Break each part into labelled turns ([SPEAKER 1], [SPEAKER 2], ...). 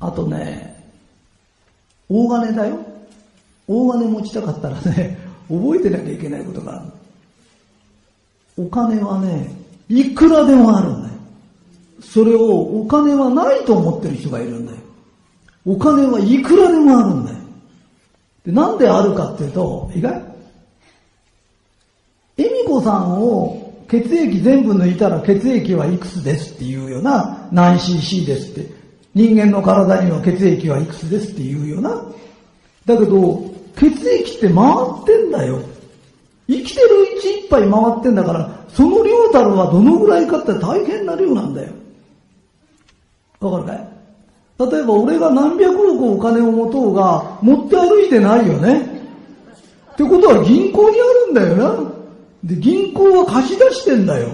[SPEAKER 1] あとね、大金だよ。大金持ちたかったらね、覚えてなきゃいけないことがある。お金はね、いくらでもあるんだよ。それをお金はないと思ってる人がいるんだよ。お金はいくらでもあるんだよ。でなんであるかっていうと、意外恵美子さんを血液全部抜いたら血液はいくつですっていうような何 cc ですって。人間の体には血液はいくつですっていうよな。だけど、血液って回ってんだよ。生きてるうちいっぱい回ってんだから、その量たるはどのぐらいかって大変な量なんだよ。わかるかい？例えば俺が何百億お金を持とうが、持って歩いてないよね。ってことは銀行にあるんだよな。で、銀行は貸し出してんだよ。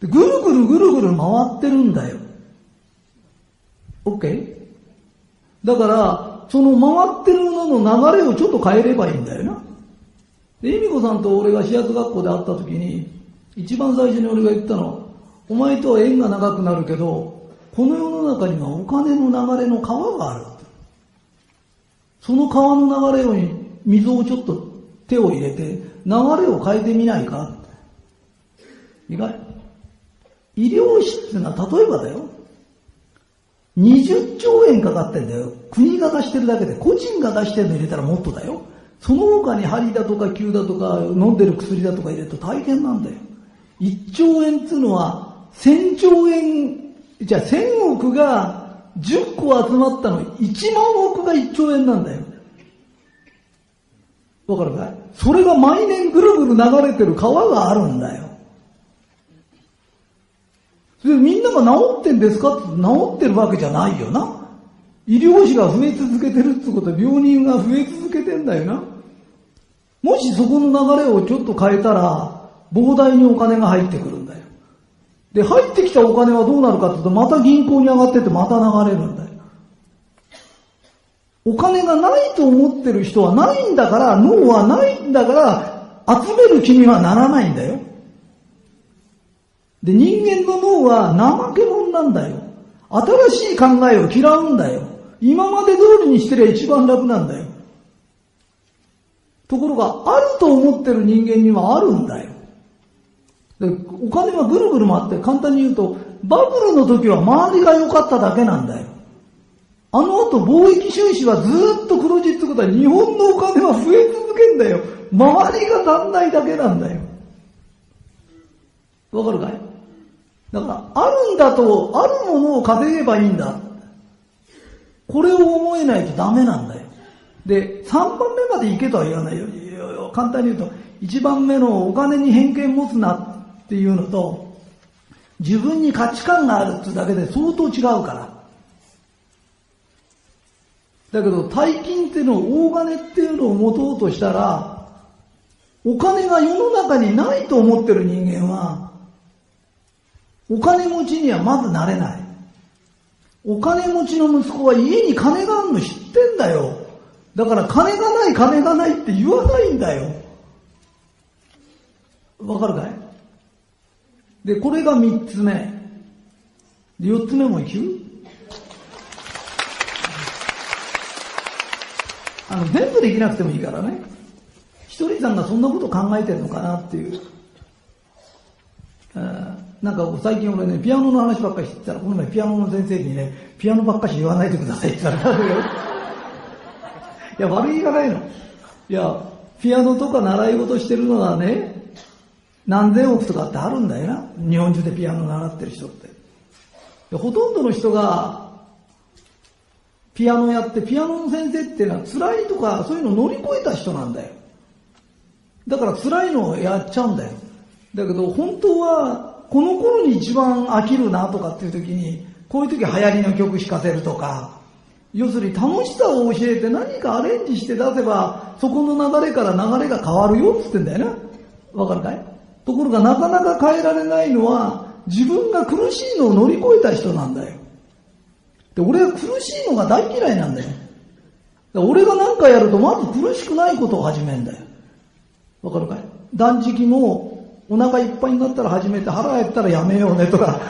[SPEAKER 1] でぐるぐるぐるぐる回ってるんだよ。OK? だから、その回ってるのの流れをちょっと変えればいいんだよな。で、恵美子さんと俺が私学学校で会った時に、一番最初に俺が言ったの、お前とは縁が長くなるけど、この世の中にはお金の流れの川がある。その川の流れに水をちょっと手を入れて、流れを変えてみないか意外。医療費ってのは例えばだよ。20兆円かかってんだよ。国が出してるだけで、個人が出してるの入れたらもっとだよ。その他に針だとか球だとか飲んでる薬だとか入れると大変なんだよ。1兆円っていうのは1000兆円、じゃあ1000億が10個集まったの1万億が1兆円なんだよ。わかるかい？それが毎年ぐるぐる流れてる川があるんだよ。でみんなが治ってんですかって治ってるわけじゃないよな。医療費が増え続けてるってことは病人が増え続けてんだよな。もしそこの流れをちょっと変えたら、膨大にお金が入ってくるんだよ。で、入ってきたお金はどうなるかっていうと、また銀行に上がってってまた流れるんだよ。お金がないと思ってる人はないんだから、脳はないんだから、集める気にはならないんだよ。で、人間の脳は怠け者なんだよ。新しい考えを嫌うんだよ。今まで通りにしてりゃ一番楽なんだよ。ところが、あると思ってる人間にはあるんだよ。でお金はぐるぐる回って簡単に言うと、バブルの時は周りが良かっただけなんだよ。あの後貿易収支はずっと黒字ってことは日本のお金は増え続けんだよ。周りが足んないだけなんだよ。わかるかい？だから、あるんだと、あるものを稼げばいいんだ。これを思えないとダメなんだよ。で、3番目まで行けとは言わないよ。簡単に言うと、1番目のお金に偏見持つなっていうのと、自分に価値観があるってだけで相当違うから。だけど、大金っていうのを、大金っていうのを持とうとしたら、お金が世の中にないと思ってる人間は、お金持ちにはまずなれない。お金持ちの息子は家に金があるの知ってんだよ。だから金がない金がないって言わないんだよ。わかるかい？で、これが三つ目。で、四つ目も言うあの、全部できなくてもいいからね。ひとりさんがそんなこと考えてるのかなっていう。なんか最近俺ね、ピアノの話ばっかりしてたら、この前ピアノの先生にね、ピアノばっかし言わないでくださいって言ったら、いや、悪いがないの。いや、ピアノとか習い事してるのはね、何千億とかってあるんだよな。日本中でピアノ習ってる人って。ほとんどの人が、ピアノやって、ピアノの先生っていうのは辛いとか、そういうの乗り越えた人なんだよ。だから辛いのをやっちゃうんだよ。だけど、本当は、この頃に一番飽きるなとかっていう時に、こういう時流行りの曲弾かせるとか、要するに楽しさを教えて何かアレンジして出せば、そこの流れから流れが変わるよって言ってんだよな。わかるかい？ところがなかなか変えられないのは、自分が苦しいのを乗り越えた人なんだよ。で、俺は苦しいのが大嫌いなんだよ。俺が何かやるとまず苦しくないことを始めるんだよ。わかるかい？断食もお腹いっぱいになったら始めて腹減ったらやめようねとか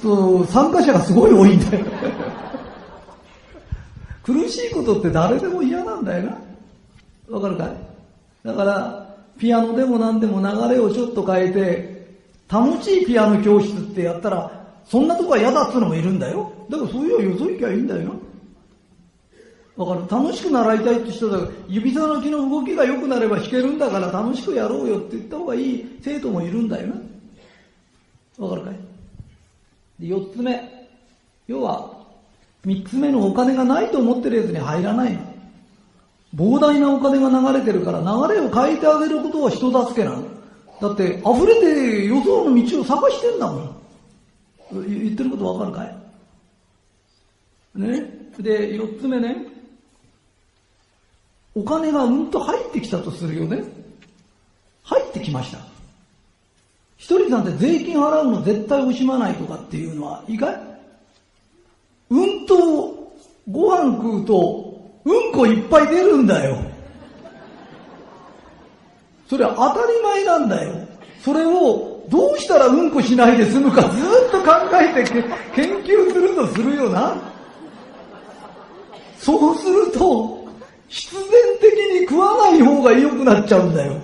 [SPEAKER 1] そう参加者がすごい多いんだよ。苦しいことって誰でも嫌なんだよな。わかるかい？だから、ピアノでも何でも流れをちょっと変えて、楽しいピアノ教室ってやったら、そんなとこは嫌だっつうのもいるんだよ。だからそういうのよそ行きゃいいんだよな。わかる楽しく習いたいって人だから、指さの木の動きが良くなれば弾けるんだから楽しくやろうよって言った方がいい生徒もいるんだよな。わかるかい？で、四つ目。要は、三つ目のお金がないと思ってるやつに入らないの。膨大なお金が流れてるから流れを変えてあげることは人助けなの。だって溢れて予想の道を探してんだもん。言ってることわかるかい？ね？で、四つ目ね。お金がうんと入ってきたとするよね。入ってきました。一人さんて税金払うの絶対惜しまないとかっていうのはいいかいうんとご飯食うとうんこいっぱい出るんだよ。それは当たり前なんだよ。それをどうしたらうんこしないで済むかずっと考えて研究するとするよな。そうすると、必然的に食わない方が良くなっちゃうんだよ。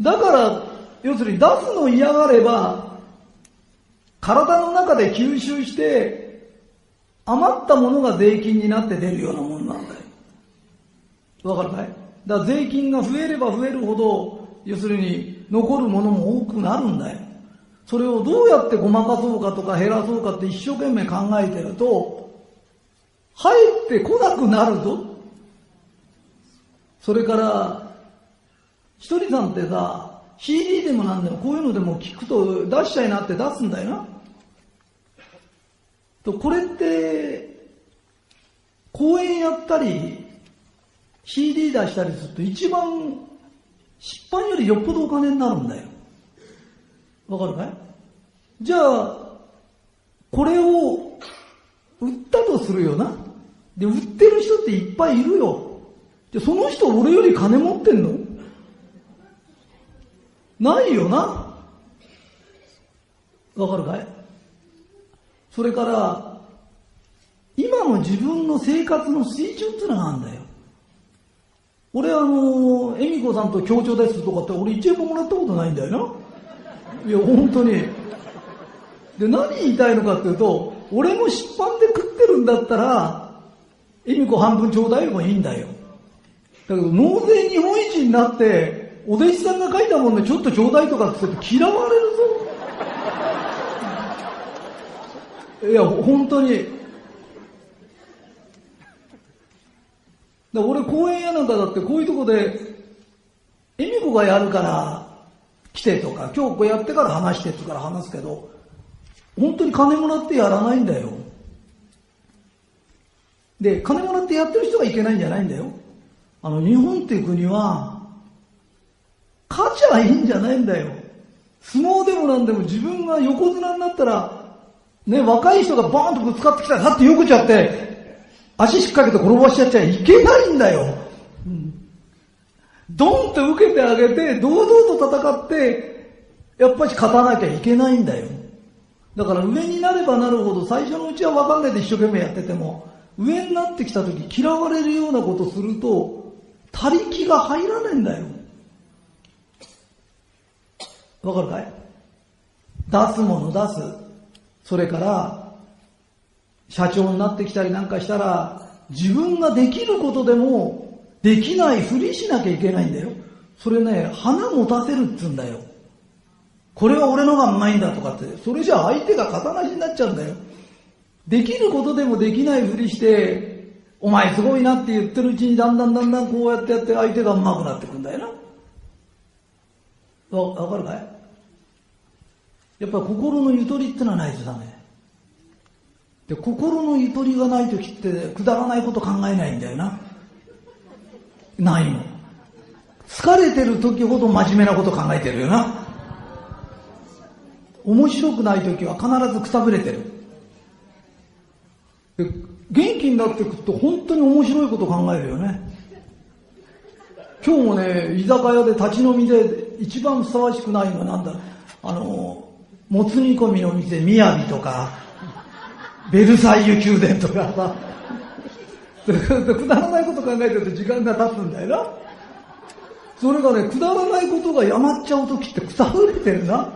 [SPEAKER 1] だから、要するに出すの嫌がれば、体の中で吸収して、余ったものが税金になって出るようなもんなんだよ。わかるかい？だから税金が増えれば増えるほど、要するに残るものも多くなるんだよ。それをどうやってごまかそうかとか減らそうかって一生懸命考えてると、入ってこなくなるぞ。それから、ひとりさんってさ、CD でもなんでもこういうのでも聞くと出しちゃいなって出すんだよな。と、これって、公演やったり、CD 出したりすると一番失敗よりよっぽどお金になるんだよ。わかるかい？じゃあ、これを売ったとするよな。で、売ってる人っていっぱいいるよ。で、その人俺より金持ってんの？ないよな。わかるかい？それから、今の自分の生活の水準ってのがあるんだよ。俺あの、恵美子さんと協調ですとかって俺一円ももらったことないんだよな。いや、本当に。で、何言いたいのかっていうと、俺も出版で食ってるんだったら、恵美子半分ちょうだいもいいんだよ。だけど、納税日本一になって、お弟子さんが書いたもんでちょっとちょうだいとかって言って嫌われるぞ。いや、本当に。だ俺公園やなんかだってこういうとこで、恵美子がやるから来てとか、今日こうやってから話してってから話すけど、本当に金もらってやらないんだよ。で、金もらってやってる人がいけないんじゃないんだよ。あの、日本っていう国は、勝ちゃいいんじゃないんだよ。相撲でもなんでも自分が横綱になったら、ね、若い人がバーンとぶつかってきたら、だってよくちゃって、足引っ掛けて転ばしちゃっちゃいけないんだよ。うん、ドンと受けてあげて、堂々と戦って、やっぱり勝たなきゃいけないんだよ。だから上になればなるほど最初のうちは分かんないで一生懸命やってても、上になってきた時嫌われるようなことすると、他力が入らないんだよ。わかるかい？出すもの出す。それから、社長になってきたりなんかしたら、自分ができることでも、できないふりしなきゃいけないんだよ。それね、花持たせるっつうんだよ。これは俺のがうまいんだとかって、それじゃ相手が肩なしになっちゃうんだよ。できることでもできないふりして、お前すごいなって言ってるうちにだんだんだんだんこうやってやって相手が上手くなってくんだよな。わ、わかるかい？やっぱり心のゆとりってのはないとダメ。で心のゆとりがない時ってくだらないこと考えないんだよな。ないの。疲れてる時ほど真面目なこと考えてるよな。面白くない時は必ずくたぶれてる。で元気になっていくと本当に面白いこと考えるよね。今日もね、居酒屋で立ち飲みで一番ふさわしくないのはなんだ？あの、もつ煮込みの店、みやびとか、ベルサイユ宮殿とかさ、くだらないこと考えてると時間が経つんだよな。それがね、くだらないことがやまっちゃう時ってくたぶれてるな。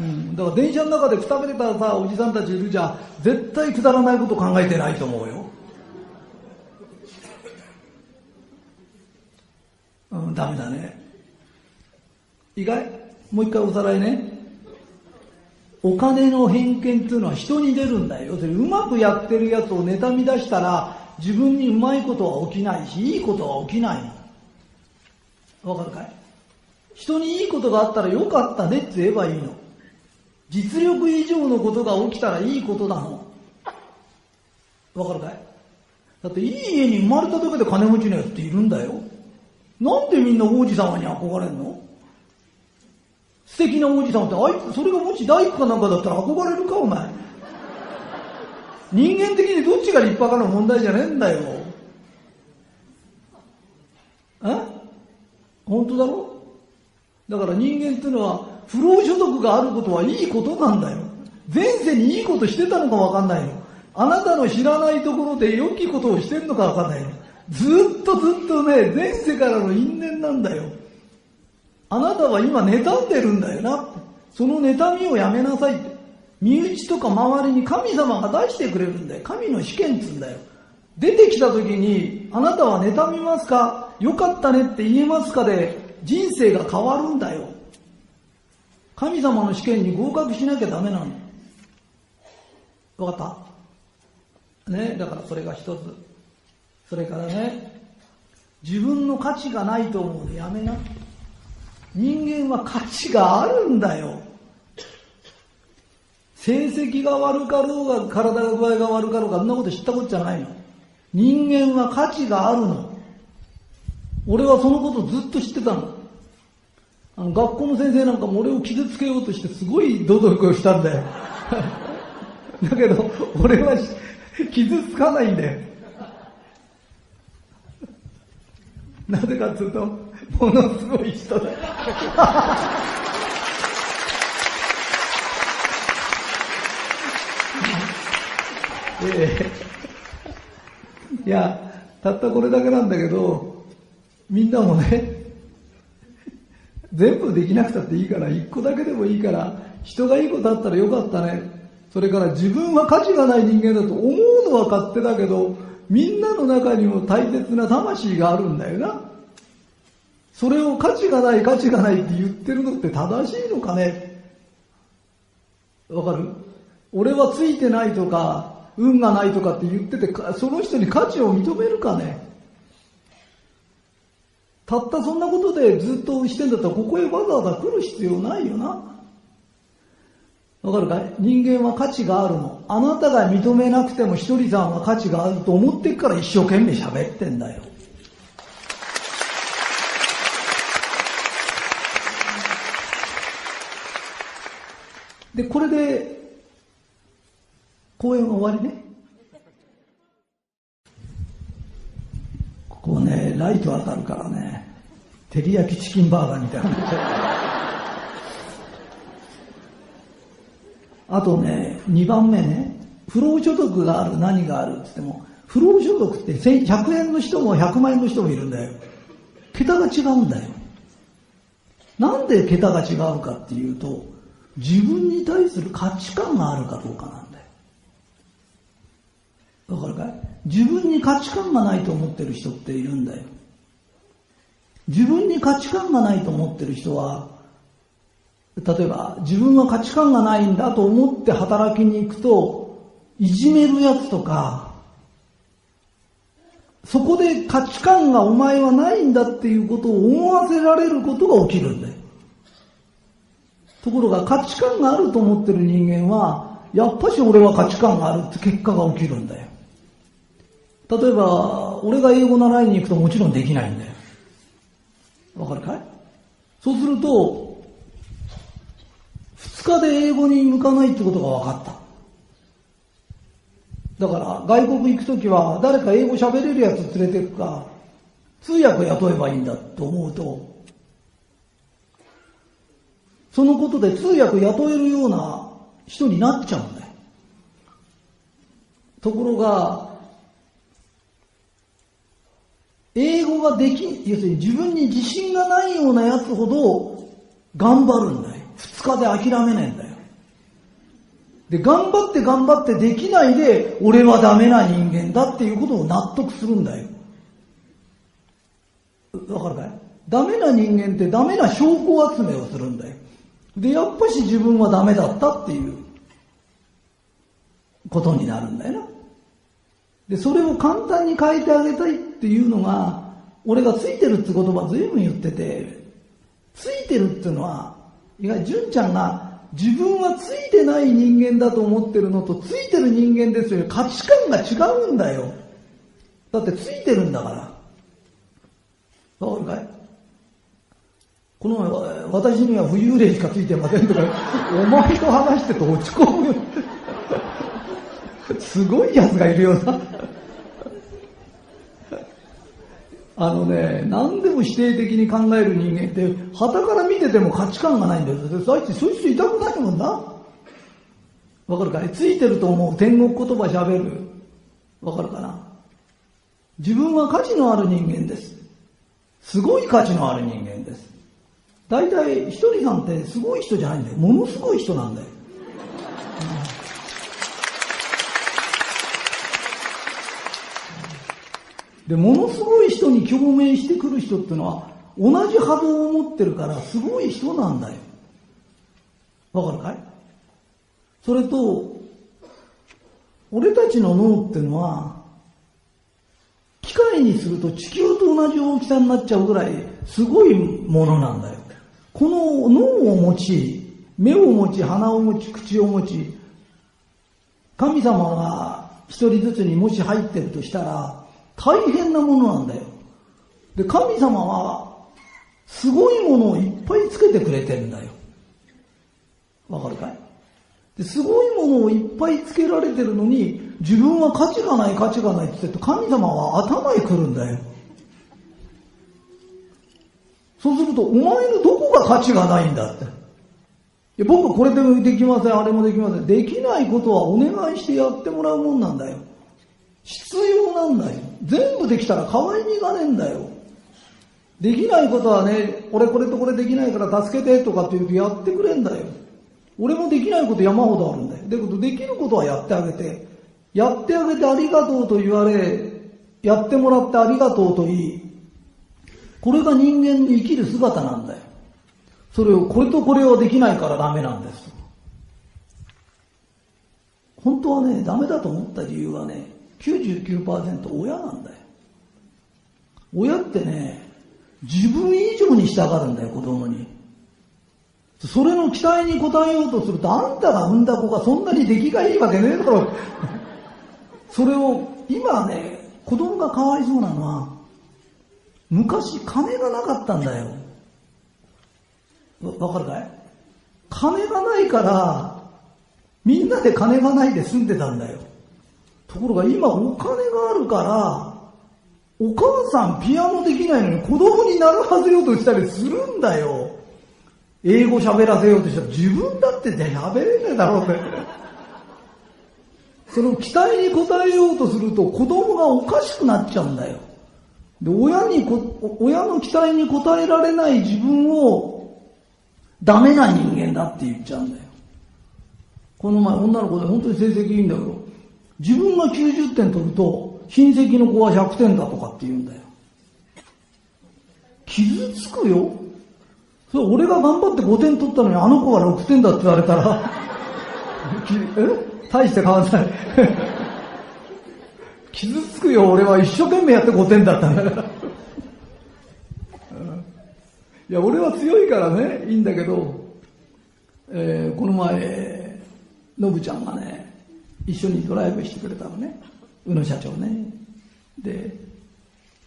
[SPEAKER 1] うん、だから電車の中でくたぶれたさ、おじさんたちいるじゃん、絶対くだらないこと考えてないと思うよ。うん、ダメだね。意外？もう一回おさらいね。お金の偏見っていうのは人に出るんだよ。要するにうまくやってるやつを妬み出したら自分にうまいことは起きないし、いいことは起きないの。わかるかい？人にいいことがあったらよかったねって言えばいいの。実力以上のことが起きたらいいことなの。わかるかい？だっていい家に生まれただけで金持ちのやつっているんだよ。なんでみんな王子様に憧れんの？素敵な王子様って、あいつ、それがもし大工かなんかだったら憧れるか、お前。人間的にどっちが立派かの問題じゃねえんだよ。え？本当だろ？だから人間っていうのは、不労所得があることはいいことなんだよ。前世にいいことしてたのかわかんないの。あなたの知らないところで良きことをしてるのかわかんないの。ずっとずっとね、前世からの因縁なんだよ。あなたは今妬んでるんだよな。その妬みをやめなさい。身内とか周りに神様が出してくれるんだよ。神の試験っつんだよ。出てきた時に、あなたは妬みますか？よかったねって言えますかで、人生が変わるんだよ。神様の試験に合格しなきゃダメなの。わかった？ね、だからそれが一つ。それからね、自分の価値がないと思うのやめな。人間は価値があるんだよ。成績が悪かろうが、体が具合が悪かろうが、そんなこと知ったことじゃないの。人間は価値があるの。俺はそのことずっと知ってたの。あの学校の先生なんかも俺を傷つけようとしてすごい努力をしたんだよ。だけど、俺は傷つかないんだよ。なぜかというと、ものすごい人だ。えー、いや、たったこれだけなんだけど、みんなもね、全部できなくたっていいから、一個だけでもいいから、人がいいことあったらよかったね。それから自分は価値がない人間だと思うのは勝手だけど、みんなの中にも大切な魂があるんだよな。それを価値がない価値がないって言ってるのって正しいのかねわかる？俺はついてないとか、運がないとかって言ってて、その人に価値を認めるかねたったそんなことでずっとしてんだったらここへわざわざ来る必要ないよな。わかるかい？人間は価値があるの。あなたが認めなくても一人さんは価値があると思ってから一生懸命喋ってんだよ。で、これで、公演は終わりね。ここね、ライト当たるからね、照り焼きチキンバーガーみたいな。あとね、2番目ね、不労所得がある、何があるって言っても、不労所得って100円の人も100万円の人もいるんだよ。桁が違うんだよ。なんで桁が違うかっていうと、自分に対する価値観があるかどうかなんだよ。わかるかい？自分に価値観がないと思ってる人っているんだよ。自分に価値観がないと思ってる人は、例えば自分は価値観がないんだと思って働きに行くと、いじめるやつとか、そこで価値観がお前はないんだっていうことを思わせられることが起きるんだよ。ところが価値観があると思ってる人間は、やっぱし俺は価値観があるって結果が起きるんだよ。例えば、俺が英語習いに行くともちろんできないんだよ。わかるかい？そうすると、二日で英語に向かないってことが分かった。だから外国行くときは誰か英語喋れるやつ連れてくか、通訳雇えばいいんだと思うと、そのことで通訳雇えるような人になっちゃうんだよ。ところが、英語ができ、要するに自分に自信がないようなやつほど頑張るんだよ。二日で諦めないんだよ。で、頑張って頑張ってできないで、俺はダメな人間だっていうことを納得するんだよ。わかるかい？ダメな人間ってダメな証拠集めをするんだよ。で、やっぱし自分はダメだったっていうことになるんだよな。で、それを簡単に変えてあげたいっていうのが、俺がついてるって言葉ずいぶん言ってて、ついてるっていうのは、いわゆる純ちゃんが自分はついてない人間だと思ってるのと、ついてる人間ですよ。価値観が違うんだよ。だってついてるんだから。わかるかい？この前、私には浮遊霊しかついてませんとか、お前と話してて落ち込む。すごい奴がいるよな。あのね、何でも否定的に考える人間って、旗から見てても価値観がないんだよ。そいつ、そういう人いたくないもんな。わかるかいついてると思う天国言葉喋る。わかるかな？自分は価値のある人間です。すごい価値のある人間です。大体、ひとりさんってすごい人じゃないんだよ。ものすごい人なんだよ。で、ものすごい人に共鳴してくる人っていうのは、同じ波動を持ってるからすごい人なんだよ。わかるかい？それと、俺たちの脳ってのは、機械にすると地球と同じ大きさになっちゃうぐらいすごいものなんだよ。この脳を持ち、目を持ち、鼻を持ち、口を持ち、神様が一人ずつにもし入ってるとしたら、大変なものなんだよ。で、神様は、すごいものをいっぱいつけてくれてんだよ。わかるかい？ですごいものをいっぱいつけられてるのに、自分は価値がない価値がないって言って神様は頭へ来るんだよ。そうすると、お前のどこが価値がないんだって。いや僕はこれでもできません、あれもできません。できないことはお願いしてやってもらうもんなんだよ。必要なんだよ。全部できたら可愛みがねえんだよ。できないことはね、俺これとこれできないから助けてとかって言うとやってくれんだよ。俺もできないこと山ほどあるんだよ。だけどできることはやってあげて、やってあげてありがとうと言われ、やってもらってありがとうと言い、これが人間の生きる姿なんだよ。それを、これとこれはできないからダメなんです。本当はね、ダメだと思った理由はね、99%親なんだよ。親ってね、自分以上にしたがるんだよ、子供に。それの期待に応えようとすると、あんたが産んだ子がそんなに出来がいいわけねえだろ。それを、今ね、子供がかわいそうなのは、昔金がなかったんだよ。わかるかい？金がないから、みんなで金がないで住んでたんだよ。ところが今お金があるから、お母さんピアノできないのに子供になるはずようとしたりするんだよ。英語喋らせようとしたら自分だって喋れねえだろうって。その期待に応えようとすると子供がおかしくなっちゃうんだよ。で、親にこ、親の期待に応えられない自分をダメな人間だって言っちゃうんだよ。この前女の子で本当に成績いいんだけど、自分が90点取ると、親戚の子は100点だとかって言うんだよ。傷つくよ。それ俺が頑張って5点取ったのにあの子が6点だって言われたら。え？大して変わんない。傷つくよ、俺は一生懸命やって5点だったんだから。いや、俺は強いからね、いいんだけど、えー、この前、のぶちゃんがね、一緒にドライブしてくれたのね。宇野社長ね。で、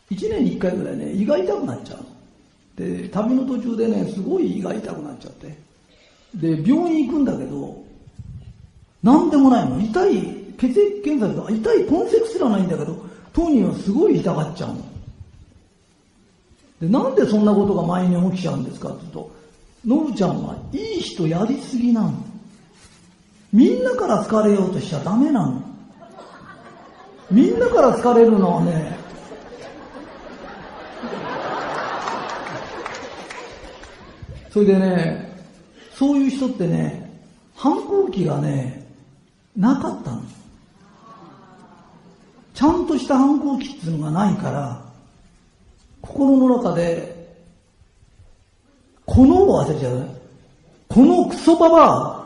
[SPEAKER 1] 1年に1回ぐらいね、胃が痛くなっちゃう。で、旅の途中でね、すごい胃が痛くなっちゃって。で、病院行くんだけど、なんでもないの。痛い、血液検査とか痛い痕跡すらないんだけど、当人はすごい痛がっちゃうの。で、なんでそんなことが前に起きちゃうんですかって言うと、のぶちゃんはいい人やりすぎなの。みんなから好かれようとしちゃダメなの。みんなから好かれるのはね、それでね、そういう人ってね、反抗期がね、なかったの。ちゃんとした反抗期っていうのがないから、心の中で、このを忘れちゃう。このクソババア。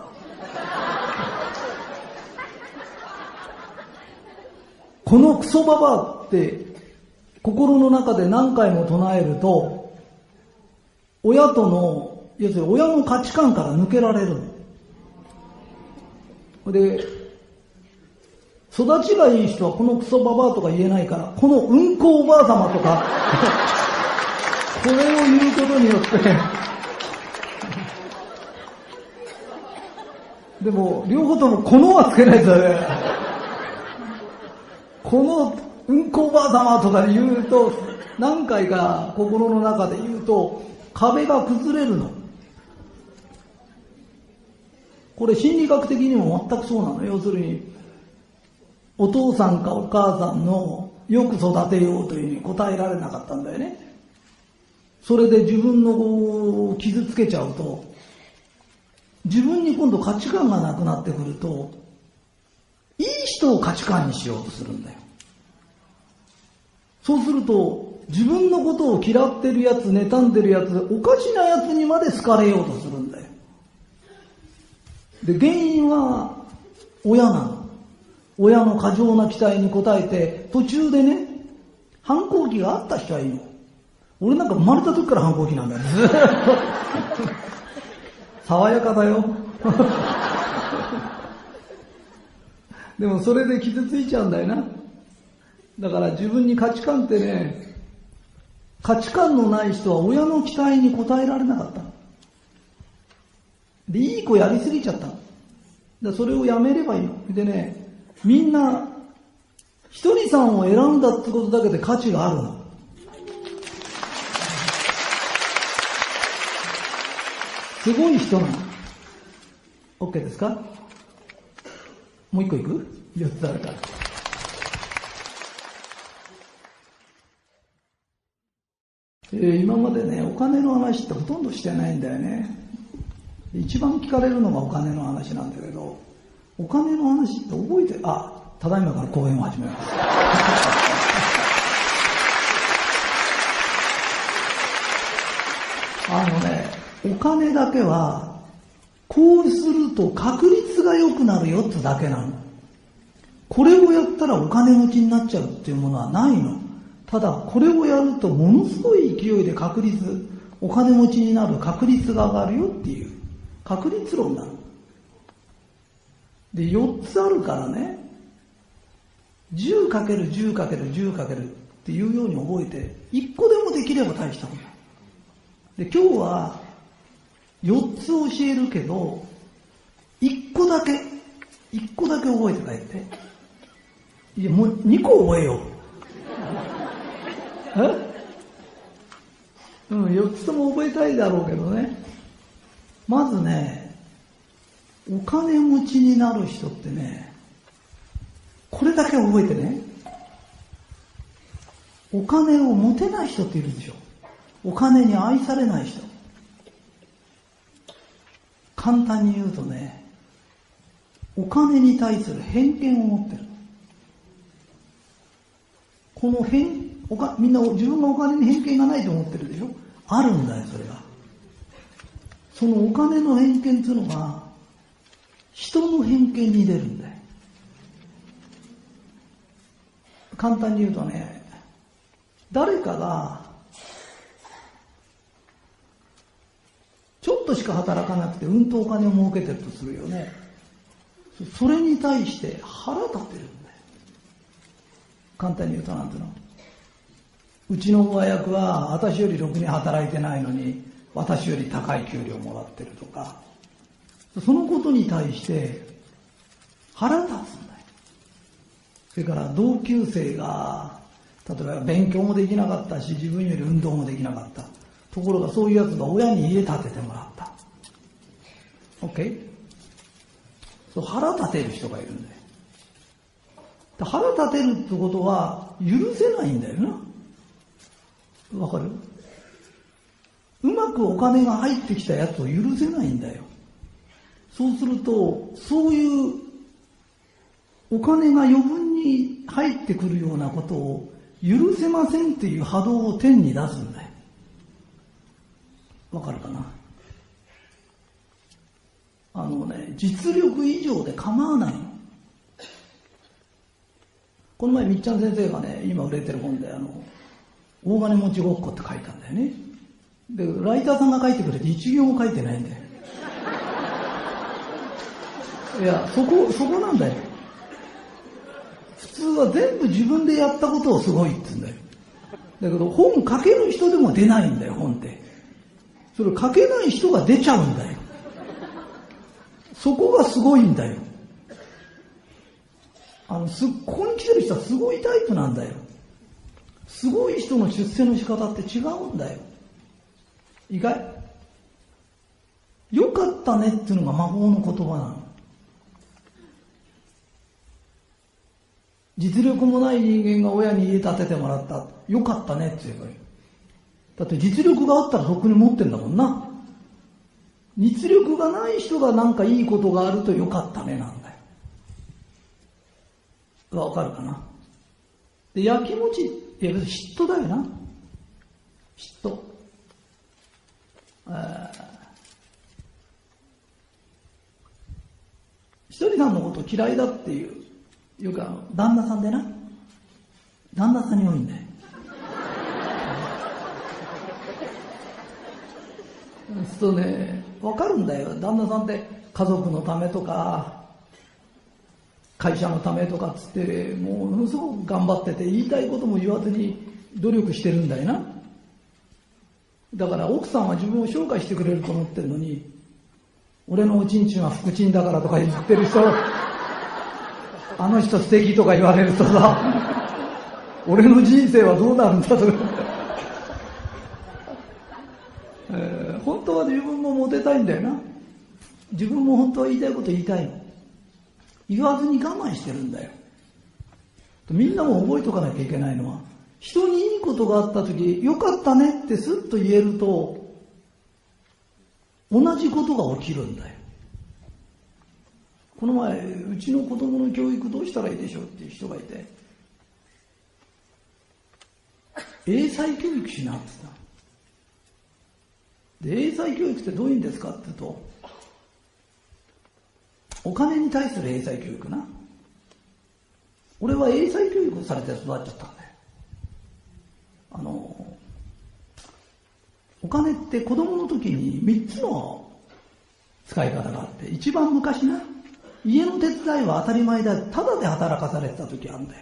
[SPEAKER 1] このクソババアって心の中で何回も唱えると、親との要するに親の価値観から抜けられるで、育ちがいい人はこのクソババアとか言えないから、このうんこおばあ様とか、これを言うことによってでも、両方ともこのはつけないとね。このうんこおばあ様とか言うと、何回か心の中で言うと、壁が崩れるの。これ心理学的にも全くそうなの。要するに、お父さんかお母さんのよく育てようというふうに答えられなかったんだよね。それで自分の子を傷つけちゃうと、自分に今度価値観がなくなってくると、いい人を価値観にしようとするんだよ。そうすると、自分のことを嫌ってるやつ、妬んでるやつ、おかしなやつにまで好かれようとするんだよ。で、原因は親なの。親の過剰な期待に応えて、途中でね、反抗期があった人はいいの。俺なんか生まれた時から反抗期なんだよ、爽やかだよ。でもそれで傷ついちゃうんだよな。だから自分に価値観ってね、価値観のない人は親の期待に応えられなかった。で、いい子やりすぎちゃっただそれをやめればいいの。でね、みんな、ひとりさんを選んだってことだけで価値があるの。すごい人なの。OK ですか？もう一個いく ?4 つあるから。えー、今までね、お金の話ってほとんどしてないんだよね。一番聞かれるのがお金の話なんだけど、お金の話って覚えて、あ、ただいまから講演を始めます。あのね、お金だけは、こうすると確率が良くなるよってだけなの。これをやったらお金持ちになっちゃうっていうものはないの。ただ、これをやるとものすごい勢いで確率、お金持ちになる確率が上がるよっていう。確率論なの。で、4つあるからね、10×10×10× っていうように覚えて、1個でもできれば大したことで、今日は4つ教えるけど、1個だけ、1個だけ覚えて帰って。いや、もう2個覚えよう。え？うん、4つとも覚えたいだろうけどね。まずね、お金持ちになる人ってね、これだけ覚えてね、お金を持てない人っているでしょ。お金に愛されない人。簡単に言うとね、お金に対する偏見を持ってる。この偏、おかみんな自分がお金に偏見がないと思ってるでしょ？あるんだよ、それが。そのお金の偏見っていうのが、人の偏見に出るんだよ。簡単に言うとね、誰かが、ちょっとしか働かなくてうんとお金を儲けてるとするよね。それに対して腹立てるんだよ。簡単に言うとなんていうの？うちの親役は私よりろくに働いてないのに、私より高い給料もらってるとか、そのことに対して腹立つんだよ。それから同級生が、例えば勉強もできなかったし、自分より運動もできなかった。ところがそういうやつが親に家建ててもらった。OK? そう腹立てる人がいるんだよ。腹立てるってことは許せないんだよな。わかる？うまくお金が入ってきたやつを許せないんだよ。そうすると、そういうお金が余分に入ってくるようなことを許せませんっていう波動を天に出すんだよ。わかるかな？あのね、実力以上で構わない。この前、みっちゃん先生がね、今売れてる本で、あの、大金持ちごっこって書いたんだよね。で、ライターさんが書いてくれて一行も書いてないんだよ。いや、そこ、そこなんだよ。普通は全部自分でやったことをすごいって言うんだよ。だけど本書ける人でも出ないんだよ、本って。それ書けない人が出ちゃうんだよ。そこがすごいんだよ。あの、す、ここに来てる人はすごいタイプなんだよ。すごい人の出世の仕方って違うんだよ。意外よかったねっていうのが魔法の言葉なの。実力もない人間が親に家建ててもらった。よかったねって言えばいい。だって実力があったらとっくに持ってんだもんな。実力がない人がなんかいいことがあるとよかったねなんだよ。わかるかな？で、焼きもち、いや嫉妬だよな。嫉妬。一人さんのこと嫌いだっていう、いうか、旦那さんでな。旦那さんに多いんだよ。そうね、わかるんだよ。旦那さんって家族のためとか、会社のためとかっつって、ものすごく頑張ってて、言いたいことも言わずに努力してるんだよな。だから奥さんは自分を紹介してくれると思ってるのに、俺のおちんちんは福鎮だからとか言ってる人、あの人素敵とか言われるとさ、俺の人生はどうなるんだとか。えー、本当は自分もモテたいんだよな。自分も本当は言いたいこと言いたいの。言わずに我慢してるんだよ。みんなも覚えとかなきゃいけないのは、人にいいことがあった時、よかったねってスッと言えると、同じことが起きるんだよ。この前、うちの子供の教育どうしたらいいでしょうっていう人がいて、英才教育しなって言った。で、英才教育ってどういうんですかって言うと、お金に対する英才教育な。俺は英才教育をされて育っちゃったんだよ。あの、お金って子供の時に3つの使い方があって、一番昔な、家の手伝いは当たり前だ、ただで働かされてた時あるんだよ。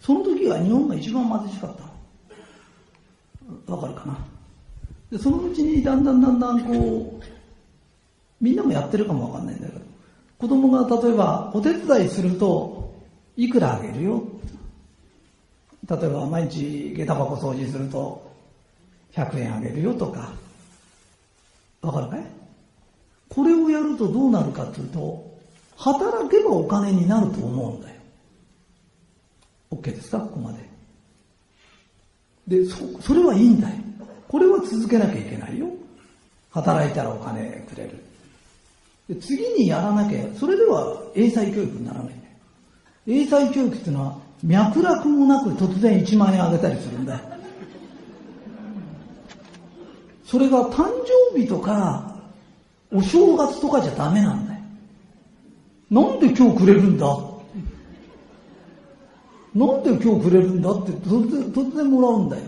[SPEAKER 1] その時は日本が一番貧しかった。わかるかな？で、そのうちにだんだんだんだんこう、みんなもやってるかもわかんないんだけど、子供が例えばお手伝いすると、いくらあげるよ？例えば毎日下駄箱掃除すると、100円あげるよ？とか、わかるかい？これをやるとどうなるかというと、働けばお金になると思うんだよ。OK ですか？ここまで。で、そ、それはいいんだよ。これは続けなきゃいけないよ。働いたらお金くれる。で次にやらなきゃ、それでは英才教育にならないんだよ。英才教育っていうのは脈絡もなく突然1万円あげたりするんだよ。それが誕生日とか、お正月とかじゃダメなんだよ。なんで今日くれるんだ？なんで今日くれるんだって突然突然もらうんだよ。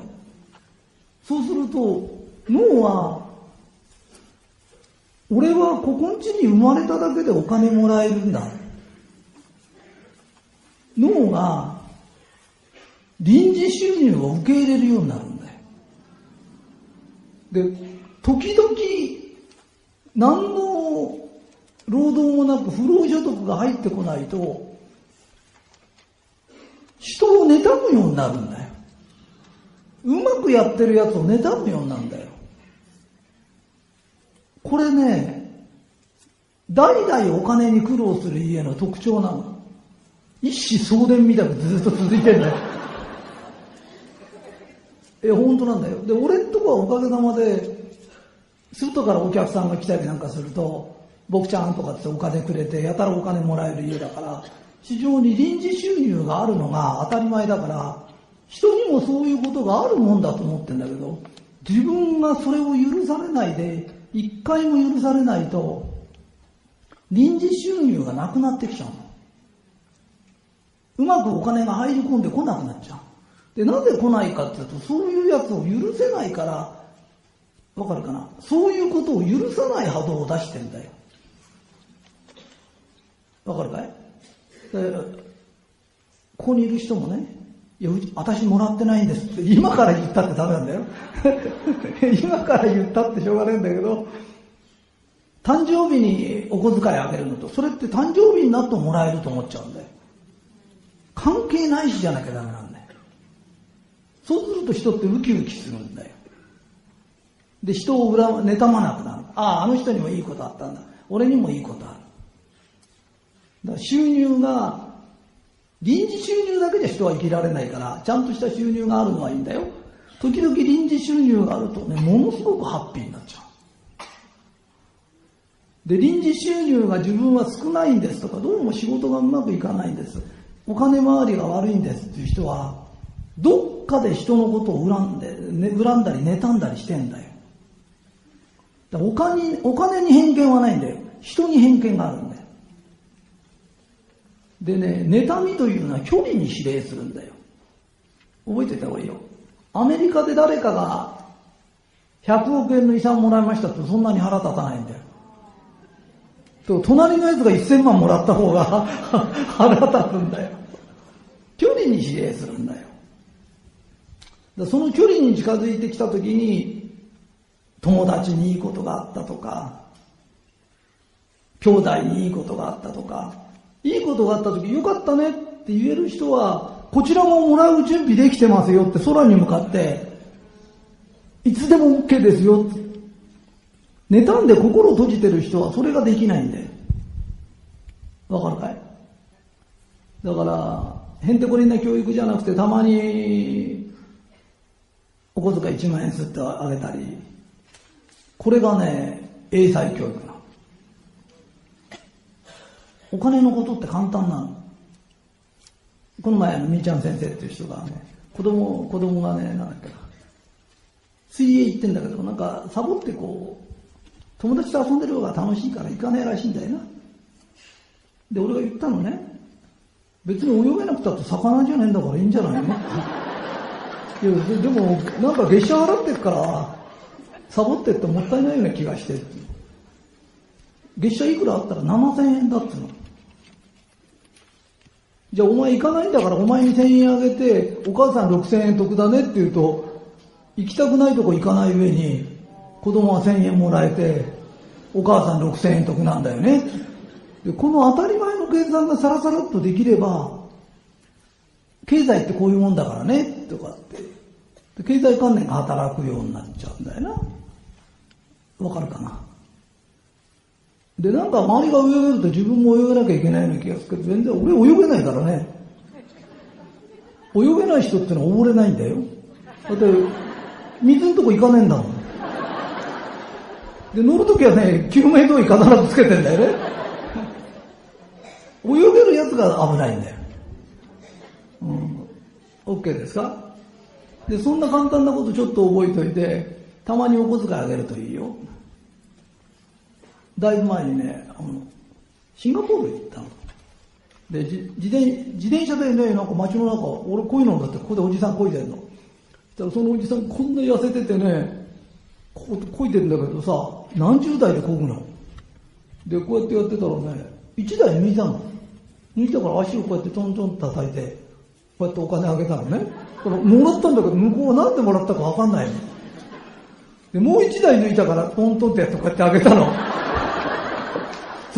[SPEAKER 1] そうすると、脳は、俺はここんちに生まれただけでお金もらえるんだ。脳が臨時収入を受け入れるようになるんだよ。で、時々、何の労働もなく不労所得が入ってこないと、人を妬むようになるんだよ。うまくやってるやつを妬むようなんだよ。これね、代々お金に苦労する家の特徴なの。一子相伝みたくずっと続いてんだよ。え、本当なんだよ。で、俺んとこはおかげさまで、外からお客さんが来たりなんかすると、僕ちゃんとかってお金くれて、やたらお金もらえる家だから、非常に臨時収入があるのが当たり前だから、人にもそういうことがあるもんだと思ってんだけど、自分がそれを許されないで、一回も許されないと、臨時収入がなくなってきちゃうの。うまくお金が入り込んでこなくなっちゃう。で、なぜ来ないかっていうと、そういうやつを許せないから、わかるかな？そういうことを許さない波動を出してんだよ。わかるかい？ここにいる人もね、いや、私もらってないんですって、今から言ったってダメなんだよ。今から言ったってしょうがないんだけど、誕生日にお小遣いあげるのと、それって誕生日になってもらえると思っちゃうんだよ。関係ないしじゃなきゃダメなんだよ。そうすると人ってウキウキするんだよ。で、人を恨ま、妬まなくなる。ああ、あの人にもいいことあったんだ。俺にもいいことある。だから収入が、臨時収入だけで人は生きられないから、ちゃんとした収入があるのはいいんだよ。時々臨時収入があるとね、ものすごくハッピーになっちゃう。で、臨時収入が自分は少ないんですとか、どうも仕事がうまくいかないんです。お金回りが悪いんですっていう人は、どっかで人のことを恨んで、ね、恨んだり妬んだりしてんだよ。だお金お金に偏見はないんだよ。人に偏見があるんだ。でね、妬みというのは距離に指令するんだよ。覚えておいた方がいいよ。アメリカで誰かが100億円の遺産もらいましたってそんなに腹立たないんだよ。と隣のやつが1000万もらった方が 腹立つんだよ。距離に指令するんだよ。だその距離に近づいてきた時に、友達にいいことがあったとか、兄弟にいいことがあったとか、いいことがあった時、よかったねって言える人は、こちらももらう準備できてますよって空に向かって、いつでも OK ですよって。妬んで心を閉じてる人はそれができないんで。わかるかい？だから、へんてこりんな教育じゃなくて、たまに、お小遣い1万円すってあげたり、これがね、英才教育。お金のことって簡単なの。この前、みーちゃん先生っていう人がね、子供、子供がね、なんだっけ、水泳行ってんだけど、なんか、サボってこう、友達と遊んでる方が楽しいから行かないらしいんだよな。で、俺が言ったのね、別に泳げなくたって魚じゃねえんだからいいんじゃないの？いやでも、なんか月謝払ってるから、サボってってもったいないような気がして月謝いくらあったら7000円だっつうの。じゃあお前行かないんだからお前に1000円あげて、お母さん6000円得だねって言うと、行きたくないとこ行かない上に、子供は1000円もらえて、お母さん6000円得なんだよね。でこの当たり前の計算がさらさらっとできれば、経済ってこういうもんだからね、とかって。経済観念が働くようになっちゃうんだよな。わかるかな？で、なんか周りが泳げると自分も泳げなきゃいけないような気がするけど、全然俺泳げないからね。泳げない人ってのは溺れないんだよ。だって、水のとこ行かねえんだもん。で、乗るときはね、救命胴衣必ずつけてんだよね。泳げるやつが危ないんだよ。うん。OK ですか？で、そんな簡単なことちょっと覚えておいて、たまにお小遣いあげるといいよ。だいぶ前にね、あの、シンガポール行ったの。で、自転自転車でね、なんか街の中、俺こういうのだってここでおじさんこいでんの。そしたらそのおじさんこんな痩せててね、ここいてんだけどさ、何十台でこぐの。で、こうやってやってたらね、一台抜いたの。抜いたから足をこうやってトントン叩いて、こうやってお金あげたのね。これもらったんだけど、向こうは何でもらったかわかんないの。で、もう一台抜いたから、トントンってやってこうやってあげたの。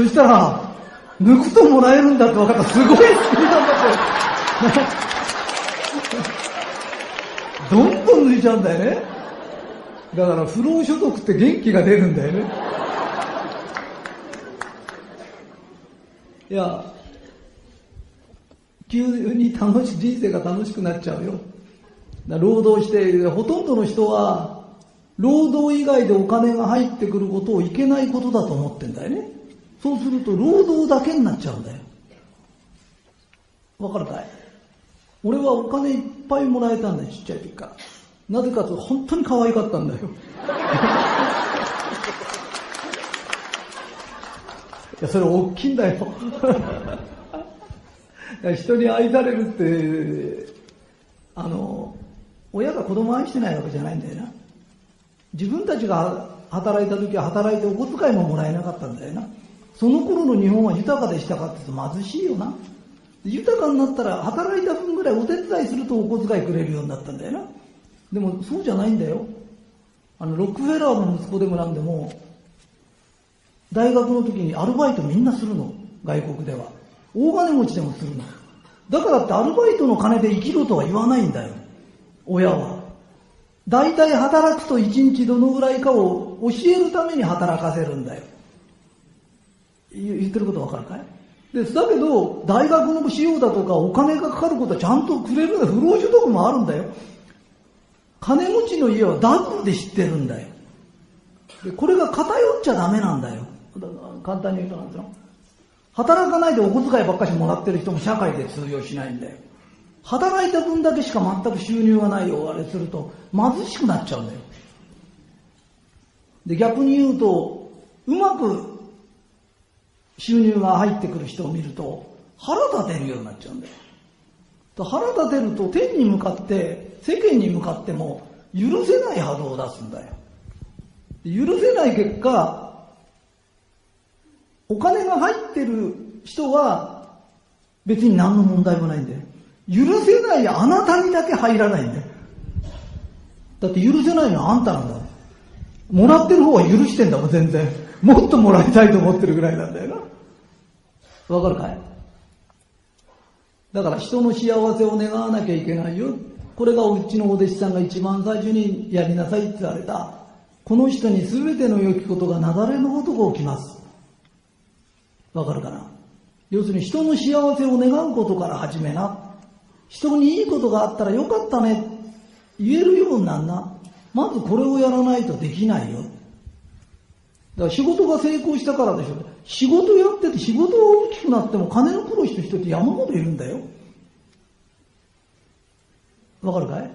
[SPEAKER 1] そしたら、抜くともらえるんだって分かった。すごいスピードだって。どんどん抜いちゃうんだよね。だから不労所得って元気が出るんだよね。いや、急に楽しい、人生が楽しくなっちゃうよ。労働して、ほとんどの人は、労働以外でお金が入ってくることをいけないことだと思ってんだよね。そうすると、労働だけになっちゃうんだよ。わかるかい？俺はお金いっぱいもらえたんだよ、ちっちゃい時から。なぜかと本当に可愛かったんだよ。いや、それ大きいんだよ。人に愛されるって、あの、親が子供愛してないわけじゃないんだよな。自分たちが働いた時は働いてお小遣いももらえなかったんだよな。その頃の日本は豊かでしたかって言うと貧しいよな。豊かになったら働いた分ぐらいお手伝いするとお小遣いくれるようになったんだよな。でもそうじゃないんだよ。あの、ロックフェラーの息子でもなんでも、大学の時にアルバイトみんなするの。外国では。大金持ちでもするの。だからってアルバイトの金で生きろとは言わないんだよ。親は。大体働くと一日どのぐらいかを教えるために働かせるんだよ。言ってることわかるかい？でだけど、大学の費用だとかお金がかかることはちゃんとくれるんだよ。不労所得もあるんだよ。金持ちの家はダブルで知ってるんだよ。で、これが偏っちゃダメなんだよ。簡単に言うとなんですよ。働かないでお小遣いばっかしもらってる人も社会で通用しないんだよ。働いた分だけしか全く収入がないよ、あれすると貧しくなっちゃうんだよ。で、逆に言うと、うまく収入が入ってくる人を見ると腹立てるようになっちゃうんだよ。腹立てると天に向かって世間に向かっても許せない波動を出すんだよ。許せない結果、お金が入ってる人は別に何の問題もないんだよ。許せないあなたにだけ入らないんだよ。だって許せないのはあんたなんだもらってる方は許してんだもん、全然。もっともらいたいと思ってるぐらいなんだよな。わかるかい？だから人の幸せを願わなきゃいけないよ。これがうちのお弟子さんが一番最初にやりなさいって言われた。この人に全ての良きことが流れのごとく起きます。わかるかな？要するに人の幸せを願うことから始めな。人にいいことがあったらよかったね。言えるようになんな。まずこれをやらないとできないよ。だから仕事が成功したからでしょ。仕事やってて仕事が大きくなっても金の苦労してる人って山ほどいるんだよ。わかるかい？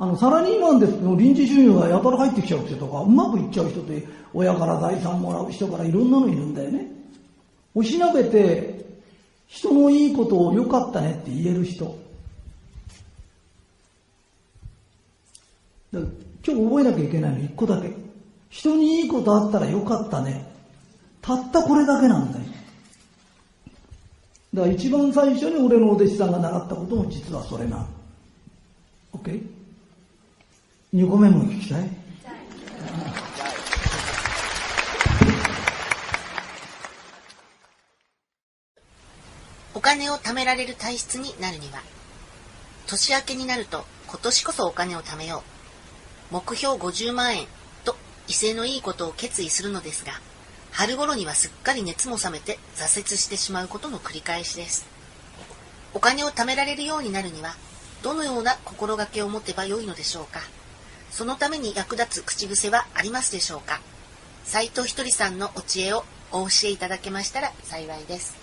[SPEAKER 1] あの、サラリーマンですけど、臨時収入がやたら入ってきちゃう人とか、うまくいっちゃう人って、親から財産もらう人からいろんなのいるんだよね。おしなべて、人のいいことを良かったねって言える人。今日覚えなきゃいけないの一個だけ。人にいいことあったらよかったね。たったこれだけなんだよ。だから一番最初に俺のお弟子さんが習ったことも実はそれな。OK?2 個目も聞きたい？
[SPEAKER 2] お金を貯められる体質になるには、年明けになると今年こそお金を貯めよう。目標50万円威勢のいいことを決意するのですが、春頃にはすっかり熱も冷めて挫折してしまうことの繰り返しです。お金を貯められるようになるには、どのような心がけを持てばよいのでしょうかそのために役立つ口癖はありますでしょうか斉藤ひとりさんのお知恵をお教えいただけましたら幸いです。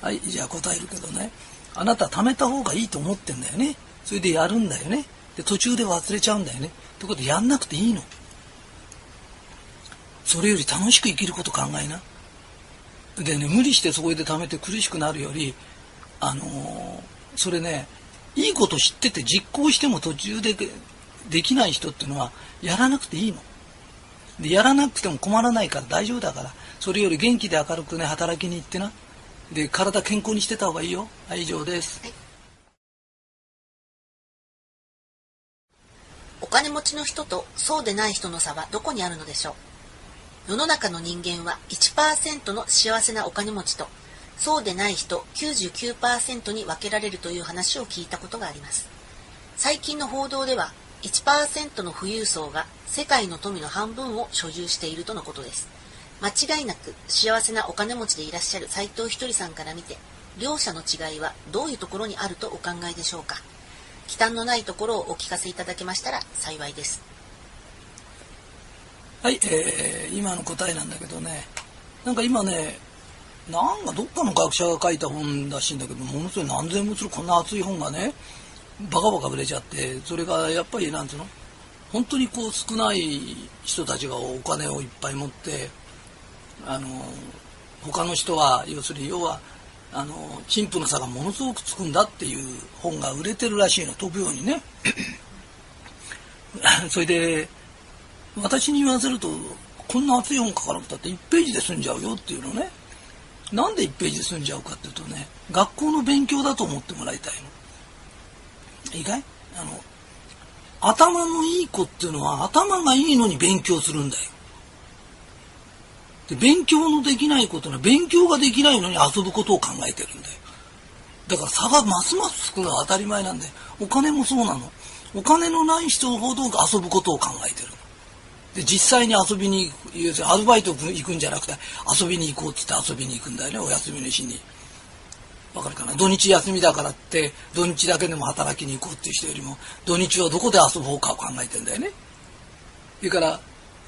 [SPEAKER 1] はい、じゃあ答えるけどね。あなた貯めた方がいいと思ってんだよね。それでやるんだよね。で、途中で忘れちゃうんだよね。ってことでやんなくていいの。それより楽しく生きること考えな。でね、無理してそこで貯めて苦しくなるより、あのー、それね、いいこと知ってて実行しても途中でできない人っていうのはやらなくていいの。で、やらなくても困らないから大丈夫だから、それより元気で明るくね、働きに行ってな。で、体健康にしてた方がいいよ。はい、以上です。
[SPEAKER 2] お金持ちの人とそうでない人の差はどこにあるのでしょう？世の中の人間は1%の幸せなお金持ちとそうでない人99%に分けられるという話を聞いたことがあります。最近の報道では1%の富裕層が世界の富の半分を所有しているとのことです。間違いなく幸せなお金持ちでいらっしゃる斎藤ひとりさんから見て両者の違いはどういうところにあるとお考えでしょうか忌憚のないところをお聞かせいただけましたら幸いです
[SPEAKER 1] はい、えー、今の答えなんだけどね。なんか今ねなんかどっかの学者が書いた本らしいんだけどものすごい何千もするこんな厚い本がねバカバカ売れちゃってそれがやっぱりなんつうの？本当にこう少ない人たちがお金をいっぱい持ってあの他の人は要するに要はあの貧富の差がものすごくつくんだっていう本が売れてるらしいの。飛ぶようにね。それで私に言わせるとこんな厚い本書かなくたって1ページで済んじゃうよっていうのね。なんで1ページで済んじゃうかっていうとね学校の勉強だと思ってもらいたいの。いいかい？あの頭のいい子っていうのは頭がいいのに勉強するんだよ。で勉強のできないことは勉強ができないのに遊ぶことを考えてるんだよ。だから差がますますつくのは当たり前なんでお金もそうなの。お金のない人ほど遊ぶことを考えてるの。で実際に遊びに要するにアルバイト行くんじゃなくて遊びに行こうっつって遊びに行くんだよねお休みの日に。わかるかな？土日休みだからって土日だけでも働きに行こうっていう人よりも土日はどこで遊ぼうかを考えてんだよね。それから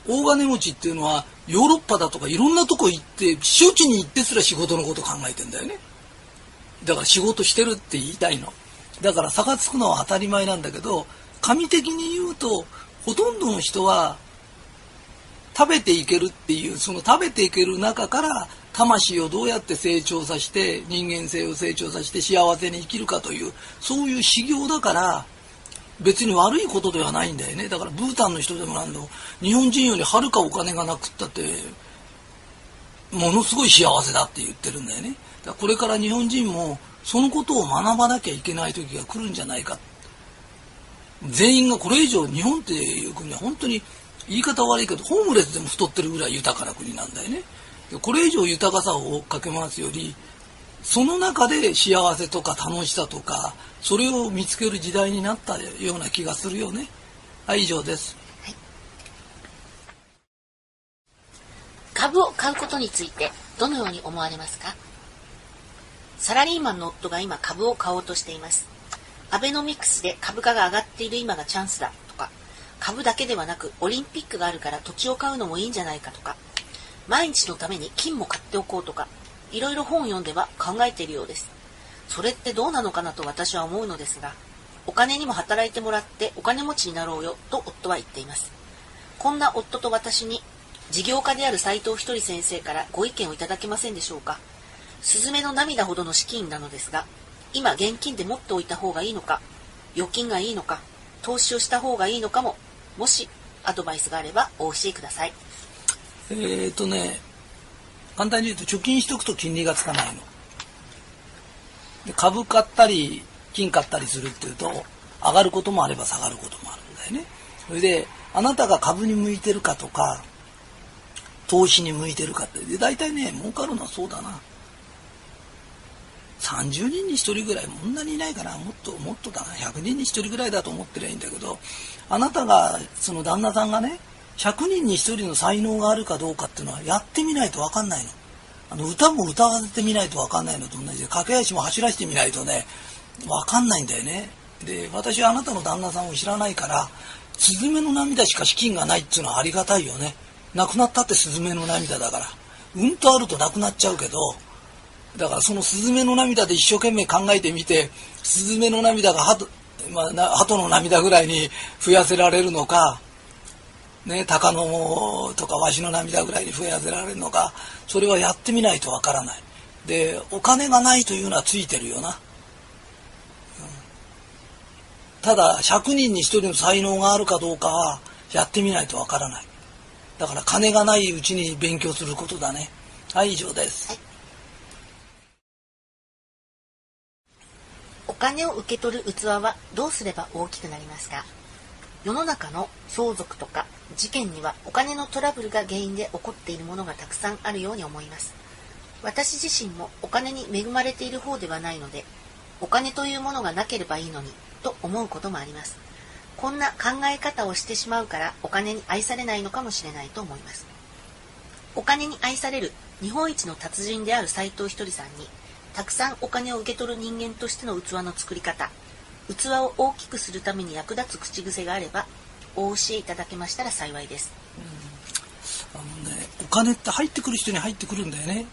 [SPEAKER 1] 大金持ちっていうのはヨーロッパだとかいろんなとこ行って避暑地に行ってすら仕事のこと考えてんだよね。だから仕事してるって言いたいの。だから差がつくのは当たり前なんだけど神的に言うとほとんどの人は食べていけるっていうその食べていける中から魂をどうやって成長させて人間性を成長させて幸せに生きるかというそういう修行だから別に悪いことではないんだよね。だからブータンの人でもなんだ日本人よりはるかお金がなくったってものすごい幸せだって言ってるんだよね。だからこれから日本人もそのことを学ばなきゃいけない時が来るんじゃないか。全員がこれ以上日本っていう国は本当に言い方悪いけどホームレスでも太ってるぐらい豊かな国なんだよね。これ以上豊かさを追っかけ回すよりその中で幸せとか楽しさとかそれを見つける時代になったような気がするよね。はい以上です、はい、
[SPEAKER 2] 株を買うことについてどのように思われますか？サラリーマンの夫が今株を買おうとしています。アベノミクスで株価が上がっている今がチャンスだ。株だけではなくオリンピックがあるから土地を買うのもいいんじゃないかとか毎日のために金も買っておこうとかいろいろ本を読んでは考えているようです。それってどうなのかなと私は思うのですがお金にも働いてもらってお金持ちになろうよと夫は言っています。こんな夫と私に事業家である斉藤ひとり先生からご意見をいただけませんでしょうか。スズメの涙ほどの資金なのですが今現金で持っておいた方がいいのか預金がいいのか投資をした方がいいのかももしアドバイスがあればお教えください。
[SPEAKER 1] えー、っとね簡単に言うと貯金しとくと金利がつかないの。で株買ったり金買ったりするっていうと上がることもあれば下がることもあるんだよね。それであなたが株に向いてるかとか投資に向いてるかってで大体ね儲かるのはそうだな。30人に1人ぐらいこんなにいないかな。もっともっとだな。100人に1人ぐらいだと思ってりゃいいんだけどあなたがその旦那さんがね100人に1人の才能があるかどうかっていうのはやってみないと分かんないの。あの歌も歌わせてみないと分かんないのと同じで駆け足も走らせてみないとね分かんないんだよね。で私はあなたの旦那さんを知らないからスズメの涙しか資金がないっていうのはありがたいよね。亡くなったってスズメの涙だから。うんとあるとなくなっちゃうけどだからそのスズメの涙で一生懸命考えてみてスズメの涙が,、まあ、鳩の涙ぐらいに増やせられるのか、ね、鷹のとかわしの涙ぐらいに増やせられるのかそれはやってみないとわからない。でお金がないというのはついてるよな。うん、ただ100人に1人の才能があるかどうかはやってみないとわからない。だから金がないうちに勉強することだね。はい、以上です。はい
[SPEAKER 2] 金を受け取る器はどうすれば大きくなりますか？世の中の相続とか事件にはお金のトラブルが原因で起こっているものがたくさんあるように思います。私自身もお金に恵まれている方ではないのでお金というものがなければいいのにと思うこともあります。こんな考え方をしてしまうからお金に愛されないのかもしれないと思います。お金に愛される日本一の達人である斎藤ひとりさんにたくさんお金を受け取る人間としての器の作り方。器を大きくするために役立つ口癖があればお教えいただけましたら幸いです。うん。
[SPEAKER 1] あのねお金って入ってくる人に入ってくるんだよね。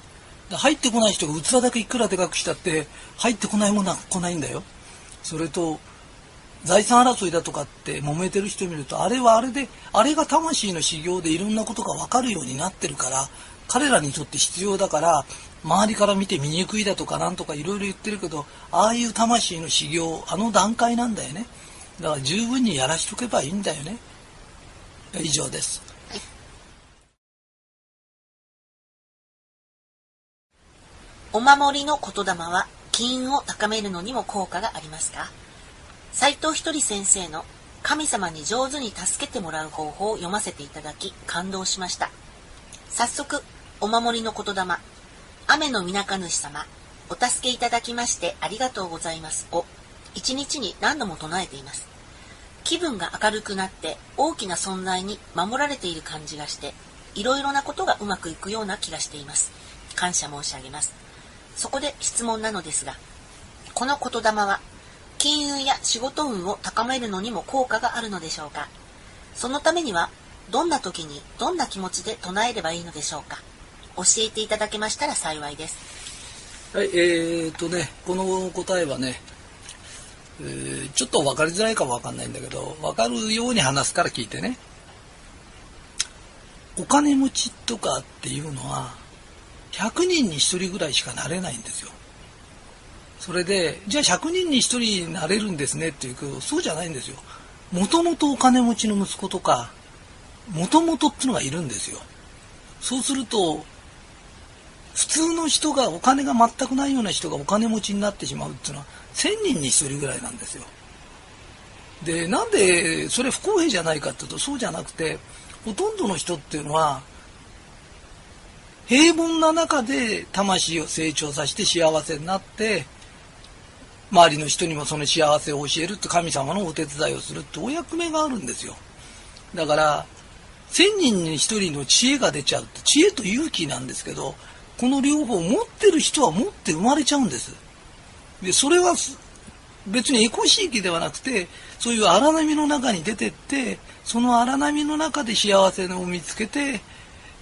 [SPEAKER 1] 入ってこない人が器だけいくらでかくしたって入ってこないものは来ないんだよ。それと財産争いだとかって揉めてる人見るとあれはあれであれが魂の修行でいろんなことが分かるようになってるから彼らにとって必要だから周りから見て醜いだとかなんとかいろいろ言ってるけどああいう魂の修行あの段階なんだよね。だから十分にやらしとけばいいんだよね。以上です。
[SPEAKER 2] お守りの言霊は金運を高めるのにも効果がありますか？斎藤ひとり先生の神様に上手に助けてもらう方法を読ませていただき感動しました。早速、お守りの言霊、雨のみなか主様、お助けいただきましてありがとうございますを一日に何度も唱えています。気分が明るくなって大きな存在に守られている感じがして、いろいろなことがうまくいくような気がしています。感謝申し上げます。そこで質問なのですが、この言霊は金運や仕事運を高めるのにも効果があるのでしょうか？そのためにはどんな時にどんな気持ちで唱えればいいのでしょうか？教えていただけましたら幸いです。
[SPEAKER 1] はいえー、っとねこの答えはね、えー、ちょっと分かりづらいかも分かんないんだけど分かるように話すから聞いてね。お金持ちとかっていうのは100人に1人ぐらいしかなれないんですよ。それでじゃあ100人に1人になれるんですねっていうとそうじゃないんですよ。もともとお金持ちの息子とかもともとっていうのがいるんですよ。そうすると普通の人がお金が全くないような人がお金持ちになってしまうっていうのは1000人に1人ぐらいなんですよ。でなんでそれ不公平じゃないかっていうとそうじゃなくてほとんどの人っていうのは平凡な中で魂を成長させて幸せになって周りの人にもその幸せを教えるって神様のお手伝いをするってお役目があるんですよ。だから1000人に1人の知恵が出ちゃうって知恵と勇気なんですけどこの両方持ってる人は持って生まれちゃうんです。でそれは別にエコ地域ではなくてそういう荒波の中に出てってその荒波の中で幸せを見つけて、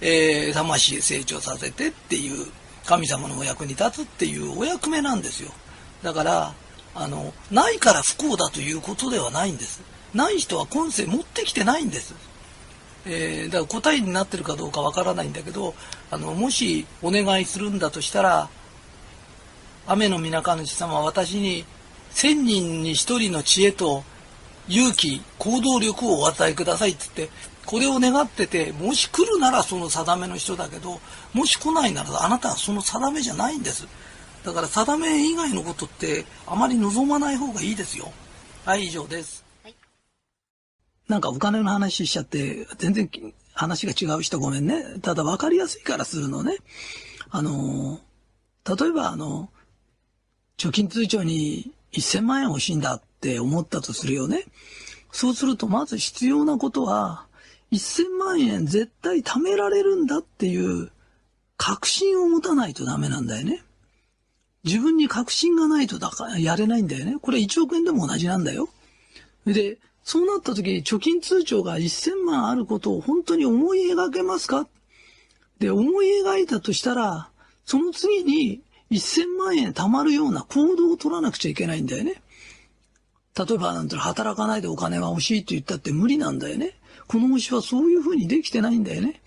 [SPEAKER 1] えー、魂成長させてっていう神様のお役に立つっていうお役目なんですよ。だからあのないから不幸だということではないんです。ない人は今世持ってきてないんです、えー、だから答えになってるかどうかわからないんだけどあのもしお願いするんだとしたら雨の皆主様は私に1,000人に1人の知恵と勇気行動力をお与えくださいって言ってこれを願っててもし来るならその定めの人だけどもし来ないならあなたはその定めじゃないんですだから定め以外のことってあまり望まない方がいいですよ。はい、以上です。なんかお金の話しちゃって、全然話が違う人ごめんね。ただ分かりやすいからするのね。あの、例えばあの、貯金通帳に1000万円欲しいんだって思ったとするよね。そうするとまず必要なことは、1000万円絶対貯められるんだっていう確信を持たないとダメなんだよね。自分に確信がないとだからやれないんだよね。これ1億円でも同じなんだよ。で、そうなった時、貯金通帳が1000万あることを本当に思い描けますか？で、思い描いたとしたら、その次に1000万円貯まるような行動を取らなくちゃいけないんだよね。例えば、なんて、働かないでお金が欲しいと言ったって無理なんだよね。この星はそういうふうにできてないんだよね。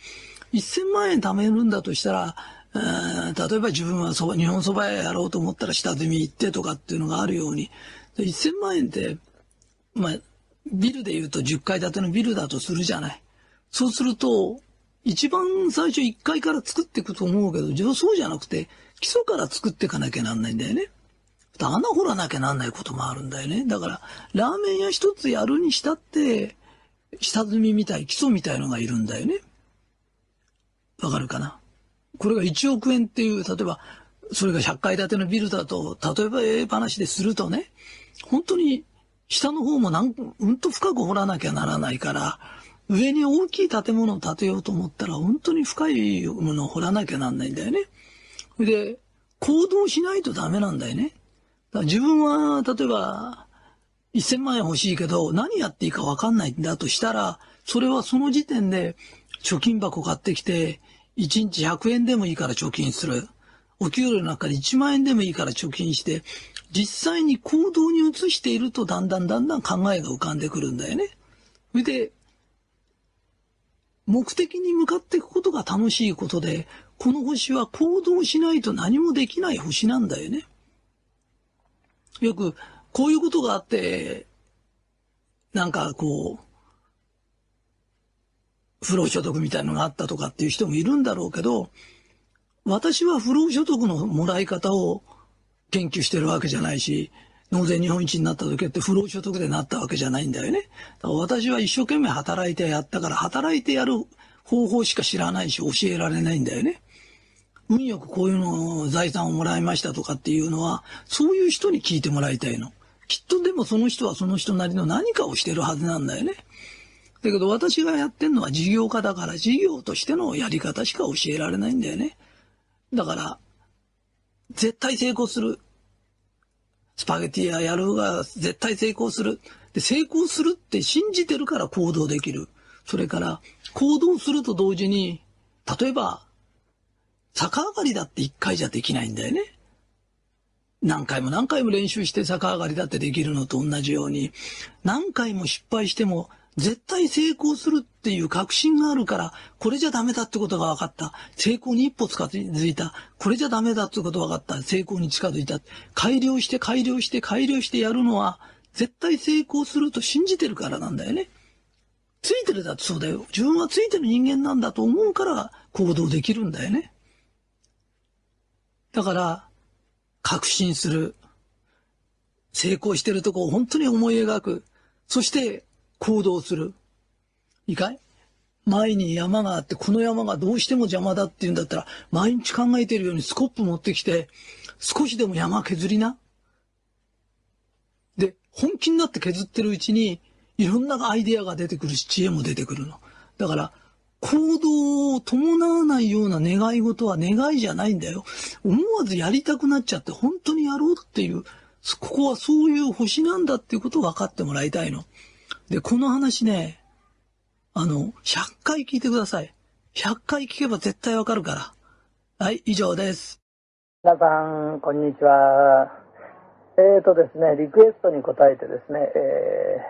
[SPEAKER 1] 1000万円貯めるんだとしたら、例えば自分はそ日本そば屋やろうと思ったら下積み行ってとかっていうのがあるように、1000万円って、まあ、ビルで言うと10階建てのビルだとするじゃない。そうすると、一番最初1階から作っていくと思うけど、そうじゃなくて、基礎から作っていかなきゃなんないんだよね。穴掘らなきゃなんないこともあるんだよね。だから、ラーメン屋一つやるにしたって、下積みみたい、基礎みたいのがいるんだよね。わかるかな？これが1億円っていう、例えば、それが100階建てのビルだと、例えばええ話でするとね、本当に下の方もなん、うんと深く掘らなきゃならないから、上に大きい建物を建てようと思ったら、本当に深いものを掘らなきゃなんないんだよね。で、行動しないとダメなんだよね。自分は、例えば、1000万円欲しいけど、何やっていいか分かんないんだとしたら、それはその時点で、貯金箱買ってきて、1日100円でもいいから貯金する。お給料の中で1万円でもいいから貯金して、実際に行動に移しているとだんだんだんだん考えが浮かんでくるんだよね。それで、目的に向かっていくことが楽しいことで、この星は行動しないと何もできない星なんだよね。よく、こういうことがあって、なんかこう、不労所得みたいのがあったとかっていう人もいるんだろうけど、私は不労所得のもらい方を研究してるわけじゃないし、納税日本一になった時って不労所得でなったわけじゃないんだよね。私は一生懸命働いてやったから働いてやる方法しか知らないし教えられないんだよね。運よくこういうのを財産をもらいましたとかっていうのは、そういう人に聞いてもらいたいの。きっとでもその人はその人なりの何かをしてるはずなんだよね。だけど私がやってんのは事業家だから事業としてのやり方しか教えられないんだよね。だから、絶対成功する。スパゲティややるが絶対成功する。で、成功するって信じてるから行動できる。それから、行動すると同時に、例えば、逆上がりだって一回じゃできないんだよね。何回も何回も練習して逆上がりだってできるのと同じように、何回も失敗しても絶対成功するっていう確信があるから、これじゃダメだってことが分かった。成功に一歩近づいた。これじゃダメだってことが分かった。成功に近づいた。改良して改良して改良してやるのは、絶対成功すると信じてるからなんだよね。ついてるだってそうだよ。自分はついてる人間なんだと思うから行動できるんだよね。だから、確信する。成功してるとこを本当に思い描く。そして、行動する。いいかい？前に山があって、この山がどうしても邪魔だって言うんだったら、毎日考えてるようにスコップ持ってきて、少しでも山削りな。で、本気になって削ってるうちに、いろんなアイデアが出てくるし、知恵も出てくるの。だから、行動を伴わないような願い事は願いじゃないんだよ。思わずやりたくなっちゃって本当にやろうっていう、ここはそういう星なんだっていうことを分かってもらいたいの。で、この話ね、あの、100回聞いてください。100回聞けば絶対わかるから。はい、以上です。
[SPEAKER 3] 皆さん、こんにちは。えーとですね、リクエストに答えてですね、え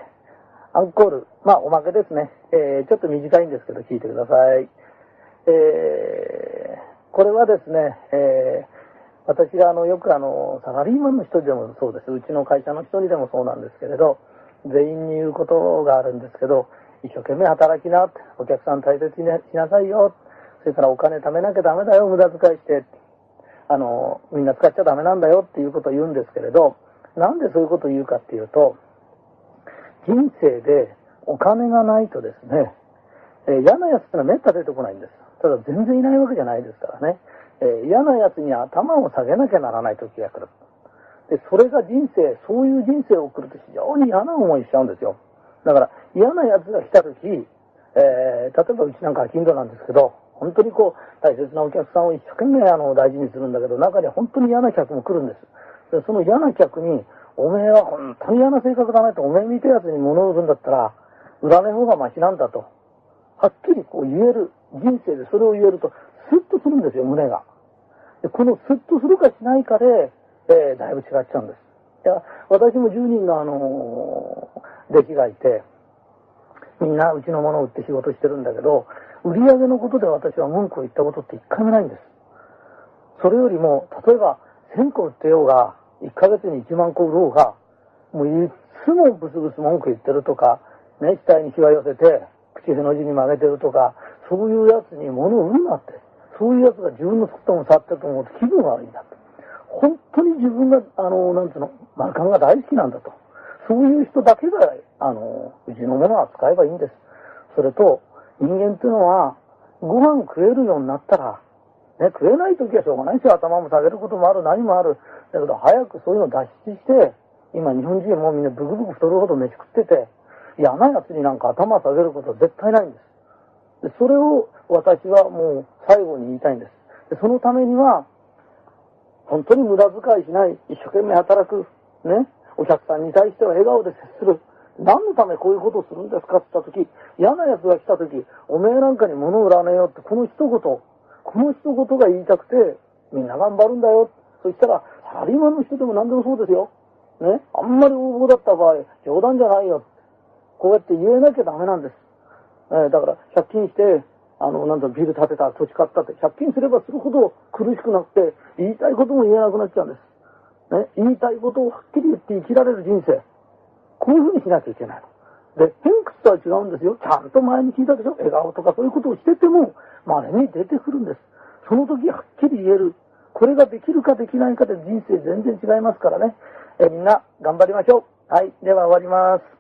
[SPEAKER 3] ー、アンコール、まあおまけですね、えー、ちょっと短いんですけど聞いてください。えー、これはですね、えー、私があのよくあのサラリーマンの一人でもそうです、うちの会社の一人でもそうなんですけれど、全員に言うことがあるんですけど、一生懸命働きな、お客さん大切にしなさいよ、それからお金貯めなきゃダメだよ、無駄遣いして、あの、みんな使っちゃダメなんだよっていうことを言うんですけれど、なんでそういうことを言うかっていうと、人生でお金がないとですね、えー、嫌なやつってのはめった出てこないんです。ただ全然いないわけじゃないですからね。えー、嫌なやつに頭を下げなきゃならない時が来る。で、それが人生、そういう人生を送ると非常に嫌な思いしちゃうんですよ。だから嫌な奴が来た時、えー、例えばうちなんかは金土なんですけど、本当にこう、大切なお客さんを一生懸命あの大事にするんだけど、中には本当に嫌な客も来るんです。でその嫌な客に、おめえは本当に嫌な性格だねと、おめえ見てやつに物を売るんだったら、売らない方がマシなんだと。はっきりこう言える、人生でそれを言えると、スッとするんですよ、胸が。でこのスッとするかしないかで、えー、だいぶ違っちゃうんです。いや、私も10人のあのー、弟子がいて、みんなうちのものを売って仕事してるんだけど、売り上げのことで私は文句を言ったことって一回もないんです。それよりも、例えば1000個売ってようが、1ヶ月に1万個売ろうが、もういつもブスブス文句言ってるとか、ね、額にしわ寄せて、口への字に曲げてるとか、そういうやつに物を売るなって。そういうやつが自分の作ったもの去ってると思うと気分が悪いんだと。本当に自分が、あの、なんつうの、マカンが大好きなんだと。そういう人だけが、あの、うちのものは使えばいいんです。それと、人間っていうのは、ご飯食えるようになったら、ね、食えない時はしょうがないし、頭も下げることもある、何もある。だけど、早くそういうの脱出して、今日本人もみんなブクブク太るほど飯食ってて、嫌な奴になんか頭下げることは絶対ないんです。でそれを私はもう最後に言いたいんです。でそのためには、本当に無駄遣いしない、一生懸命働く、ね、お客さんに対しては笑顔で接する。何のためこういうことをするんですかって言った時、嫌な奴が来た時、おめえなんかに物を売らねえよって、この一言、この一言が言いたくて、みんな頑張るんだよ。そしたら、サラリーマンの人でも何でもそうですよ。ね、あんまり応募だった場合、冗談じゃないよ。こうやって言えなきゃダメなんです。えーだから、借金して、あの、なんだ、ビル建てた、土地買ったって、借金すればするほど苦しくなくて、言いたいことも言えなくなっちゃうんです。ね、言いたいことをはっきり言って生きられる人生。こういうふうにしなきゃいけない。で、偏屈とは違うんですよ。ちゃんと前に聞いたでしょ？笑顔とかそういうことをしてても、稀に出てくるんです。その時はっきり言える。これができるかできないかで人生全然違いますからね。えみんな頑張りましょう。はい。では終わります。